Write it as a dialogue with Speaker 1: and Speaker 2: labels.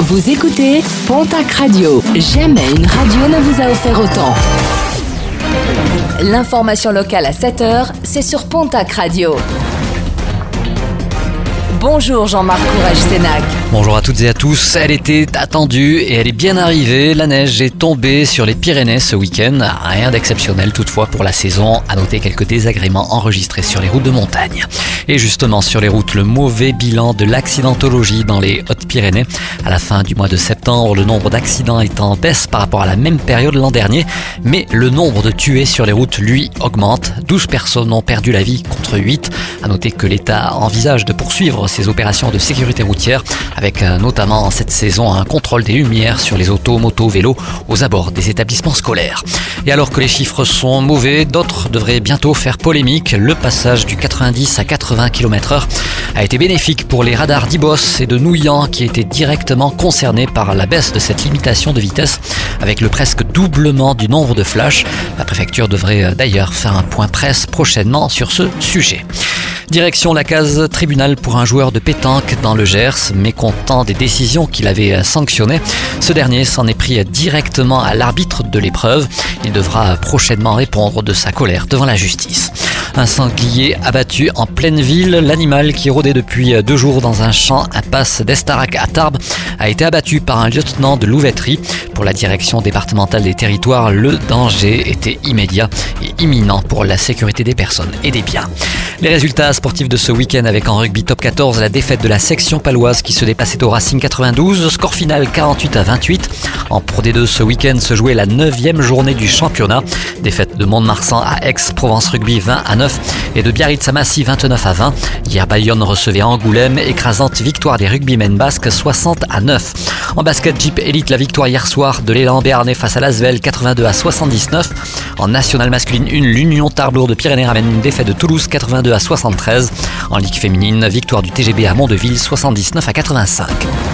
Speaker 1: Vous écoutez Pontac Radio. Jamais une radio ne vous a offert autant. L'information locale à 7h, c'est sur Pontac Radio. Bonjour Jean-Marc Courage Sénac.
Speaker 2: Bonjour à toutes et à tous. Elle était attendue et elle est bien arrivée. La neige est tombée sur les Pyrénées ce week-end. Rien d'exceptionnel toutefois pour la saison. À noter quelques désagréments enregistrés sur les routes de montagne. Et justement sur les routes, le mauvais bilan de l'accidentologie dans les Hautes-Pyrénées. À la fin du mois de septembre, le nombre d'accidents est en baisse par rapport à la même période l'an dernier. Mais le nombre de tués sur les routes, lui, augmente. 12 personnes ont perdu la vie contre 8. À noter que l'État envisage de poursuivre ces opérations de sécurité routière, avec euh, notamment cette saison un contrôle des lumières sur les autos, motos, vélos aux abords des établissements scolaires. Et alors que les chiffres sont mauvais, d'autres devraient bientôt faire polémique. Le passage du 90 à 80 km/h a été bénéfique pour les radars d'Ibos et de Nouillan qui étaient directement concernés par la baisse de cette limitation de vitesse avec le presque doublement du nombre de flashs. La préfecture devrait euh, d'ailleurs faire un point presse prochainement sur ce sujet. Direction la case tribunal pour un joueur de pétanque dans le Gers, mécontent des décisions qu'il avait sanctionnées. Ce dernier s'en est pris directement à l'arbitre de l'épreuve. Il devra prochainement répondre de sa colère devant la justice. Un sanglier abattu en pleine ville. L'animal qui rôdait depuis deux jours dans un champ impasse d'Estarac à Tarbes a été abattu par un lieutenant de louveterie. Pour la direction départementale des territoires, le danger était immédiat et imminent pour la sécurité des personnes et des biens. Les résultats sportifs de ce week-end avec en rugby top 14 la défaite de la section paloise qui se dépassait au Racing 92, score final 48 à 28. En Pro D2 ce week-end se jouait la 9 journée du championnat. Défaite de Mont-de-Marsan à Aix-Provence Rugby 20 à 9 et de Biarritz à Massy 29 à 20. Hier Bayonne recevait Angoulême, écrasante victoire des rugbymen basques 60 à 9. En basket Jeep Elite, la victoire hier soir de l'élan Béarnais face à Lasvel 82 à 79. En nationale masculine 1, l'Union Tarblour de Pyrénées ramène une défaite de Toulouse 82 à 73. En Ligue féminine, victoire du TGB à Mondeville 79 à 85.